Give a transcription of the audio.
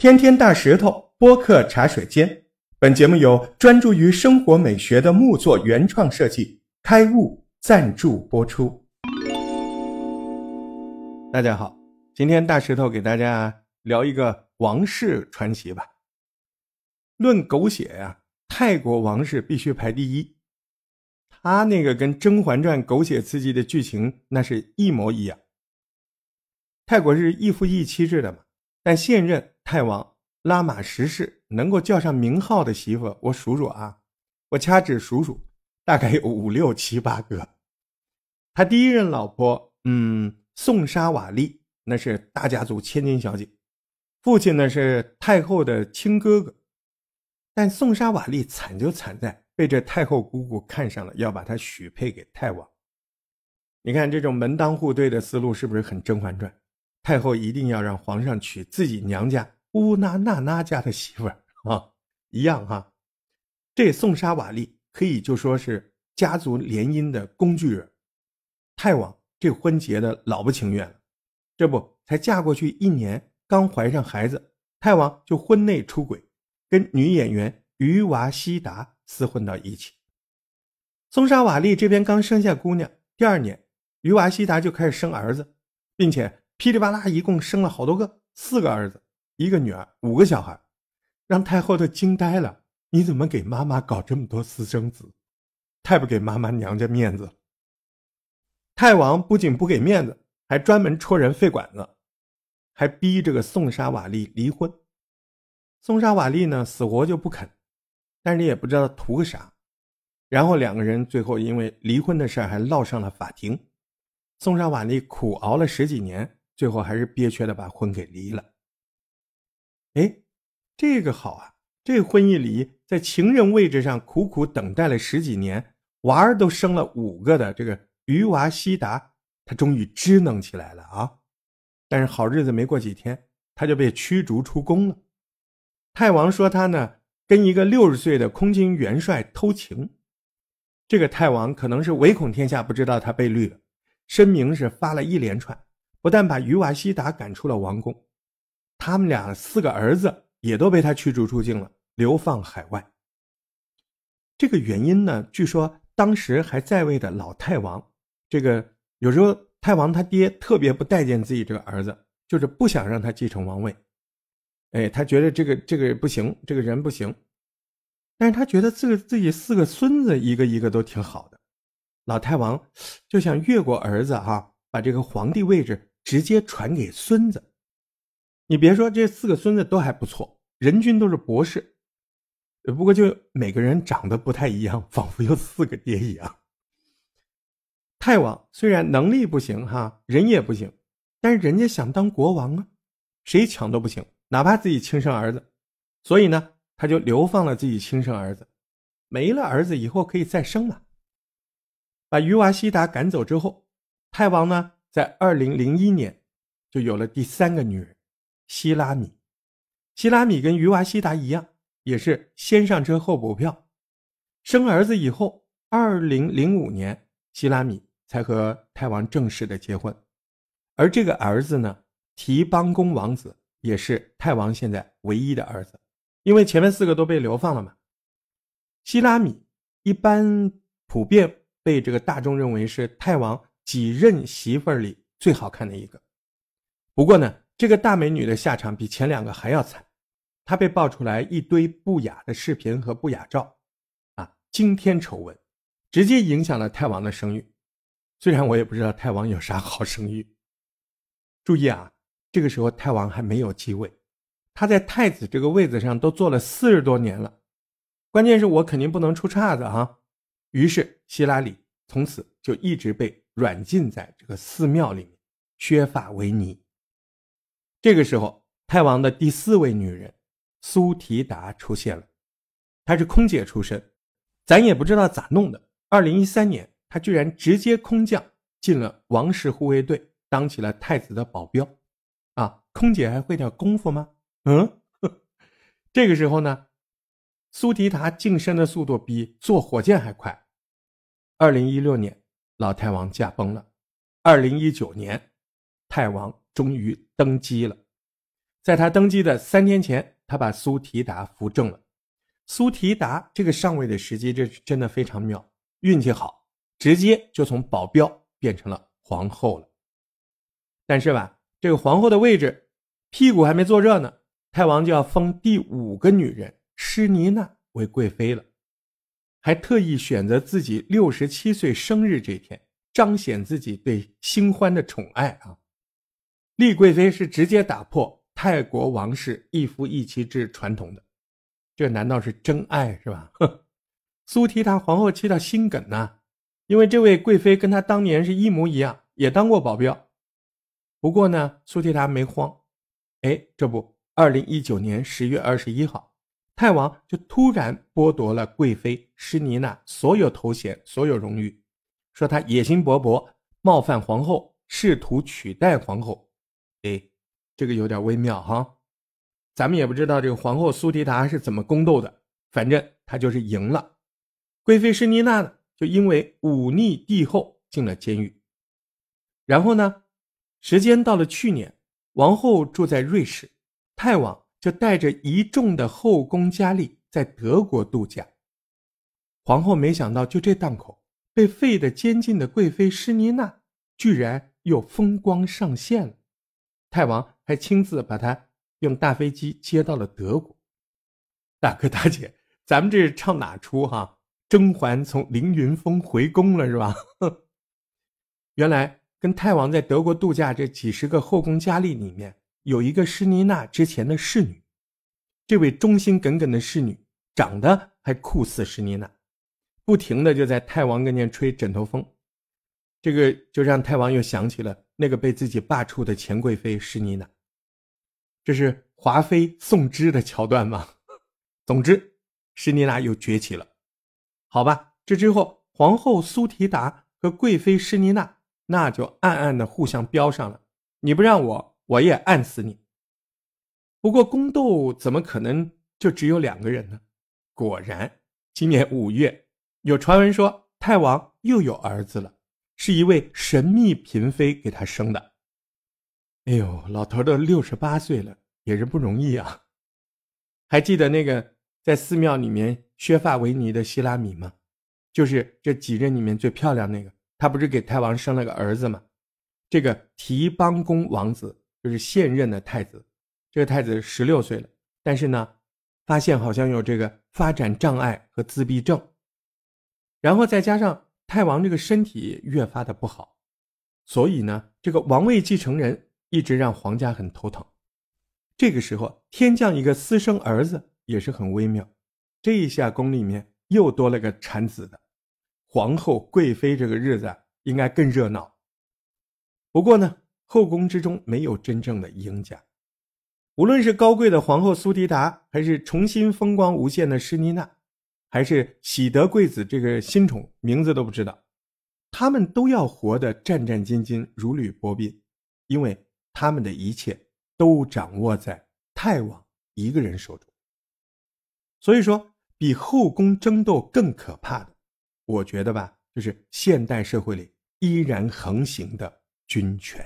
天天大石头播客茶水间，本节目由专注于生活美学的木作原创设计开悟赞助播出。大家好，今天大石头给大家聊一个王室传奇吧。论狗血呀，泰国王室必须排第一。他那个跟《甄嬛传》狗血刺激的剧情那是一模一样。泰国是一夫一妻制的嘛，但现任泰王拉玛十世能够叫上名号的媳妇，我数数啊，我掐指数数，大概有五六七八个。他第一任老婆，嗯，宋莎瓦丽，那是大家族千金小姐，父亲呢是太后的亲哥哥，但宋莎瓦丽惨就惨在。被这太后姑姑看上了，要把她许配给太王。你看这种门当户对的思路是不是很《甄嬛传》？太后一定要让皇上娶自己娘家乌拉那那家的媳妇儿啊，一样哈。这宋莎瓦丽可以就说是家族联姻的工具人。太王这婚结的老不情愿了，这不才嫁过去一年，刚怀上孩子，太王就婚内出轨，跟女演员于娃西达。厮混到一起。松沙瓦利这边刚生下姑娘，第二年，于瓦西达就开始生儿子，并且噼里啪啦一共生了好多个，四个儿子，一个女儿，五个小孩，让太后都惊呆了。你怎么给妈妈搞这么多私生子？太不给妈妈娘家面子。太王不仅不给面子，还专门戳人肺管子，还逼这个宋沙瓦利离婚。宋沙瓦利呢，死活就不肯。但是也不知道图个啥，然后两个人最后因为离婚的事还闹上了法庭。宋莎瓦丽苦熬了十几年，最后还是憋屈的把婚给离了。哎，这个好啊，这婚姻里，在情人位置上苦苦等待了十几年，娃儿都生了五个的这个于娃西达，他终于支棱起来了啊！但是好日子没过几天，他就被驱逐出宫了。太王说他呢。跟一个六十岁的空军元帅偷情，这个太王可能是唯恐天下不知道他被绿了，声明是发了一连串，不但把于娃西达赶出了王宫，他们俩四个儿子也都被他驱逐出境了，流放海外。这个原因呢，据说当时还在位的老太王，这个有时候太王他爹特别不待见自己这个儿子，就是不想让他继承王位。哎，他觉得这个这个不行，这个人不行，但是他觉得自个自己四个孙子一个一个都挺好的，老太王就想越过儿子哈，把这个皇帝位置直接传给孙子。你别说这四个孙子都还不错，人均都是博士，不过就每个人长得不太一样，仿佛有四个爹一样。太王虽然能力不行哈，人也不行，但是人家想当国王啊，谁抢都不行。哪怕自己亲生儿子，所以呢，他就流放了自己亲生儿子，没了儿子以后可以再生嘛。把于娃西达赶走之后，太王呢，在二零零一年就有了第三个女人希拉米。希拉米跟于娃西达一样，也是先上车后补票，生儿子以后，二零零五年希拉米才和泰王正式的结婚，而这个儿子呢，提邦公王子。也是泰王现在唯一的儿子，因为前面四个都被流放了嘛。希拉米一般普遍被这个大众认为是泰王几任媳妇儿里最好看的一个。不过呢，这个大美女的下场比前两个还要惨，她被爆出来一堆不雅的视频和不雅照，啊，惊天丑闻，直接影响了太王的声誉。虽然我也不知道太王有啥好声誉。注意啊。这个时候，太王还没有继位，他在太子这个位子上都坐了四十多年了。关键是我肯定不能出岔子啊！于是希拉里从此就一直被软禁在这个寺庙里面，削发为尼。这个时候，泰王的第四位女人苏提达出现了，她是空姐出身，咱也不知道咋弄的。二零一三年，她居然直接空降进了王室护卫队，当起了太子的保镖。啊，空姐还会点功夫吗？嗯，这个时候呢，苏提达晋升的速度比坐火箭还快。二零一六年，老太王驾崩了。二零一九年，太王终于登基了。在他登基的三天前，他把苏提达扶正了。苏提达这个上位的时机，这真的非常妙，运气好，直接就从保镖变成了皇后了。但是吧，这个皇后的位置，屁股还没坐热呢，太王就要封第五个女人施妮娜为贵妃了，还特意选择自己六十七岁生日这天，彰显自己对新欢的宠爱啊。丽贵妃是直接打破泰国王室一夫一妻制传统的，这难道是真爱是吧？哼，苏提达皇后气到心梗呐，因为这位贵妃跟她当年是一模一样，也当过保镖。不过呢，苏提达没慌，哎，这不，二零一九年十月二十一号，泰王就突然剥夺了贵妃施妮娜所有头衔、所有荣誉，说她野心勃勃，冒犯皇后，试图取代皇后。这个有点微妙哈，咱们也不知道这个皇后苏提达是怎么宫斗的，反正她就是赢了。贵妃施妮娜呢，就因为忤逆帝后进了监狱。然后呢，时间到了去年，王后住在瑞士，泰王就带着一众的后宫佳丽在德国度假。皇后没想到，就这档口，被废的监禁的贵妃施妮娜，居然又风光上线了。太王还亲自把他用大飞机接到了德国。大哥大姐，咱们这是唱哪出哈？甄嬛从凌云峰回宫了是吧？原来跟太王在德国度假这几十个后宫佳丽里面，有一个施妮娜之前的侍女。这位忠心耿耿的侍女，长得还酷似施妮娜，不停的就在太王跟前吹枕头风。这个就让太王又想起了那个被自己罢黜的前贵妃施妮娜，这是华妃送芝的桥段吗？总之，施妮娜又崛起了。好吧，这之后，皇后苏提达和贵妃施妮娜那就暗暗的互相飙上了。你不让我，我也暗死你。不过宫斗怎么可能就只有两个人呢？果然，今年五月，有传闻说太王又有儿子了。是一位神秘嫔妃给他生的。哎呦，老头都六十八岁了，也是不容易啊。还记得那个在寺庙里面削发为尼的希拉米吗？就是这几任里面最漂亮那个。他不是给太王生了个儿子吗？这个提邦公王子就是现任的太子。这个太子十六岁了，但是呢，发现好像有这个发展障碍和自闭症，然后再加上。太王这个身体越发的不好，所以呢，这个王位继承人一直让皇家很头疼。这个时候，天降一个私生儿子也是很微妙。这一下宫里面又多了个产子的皇后贵妃，这个日子应该更热闹。不过呢，后宫之中没有真正的赢家，无论是高贵的皇后苏迪达，还是重新风光无限的施妮娜。还是喜得贵子这个新宠名字都不知道，他们都要活得战战兢兢、如履薄冰，因为他们的一切都掌握在太王一个人手中。所以说，比后宫争斗更可怕的，我觉得吧，就是现代社会里依然横行的军权。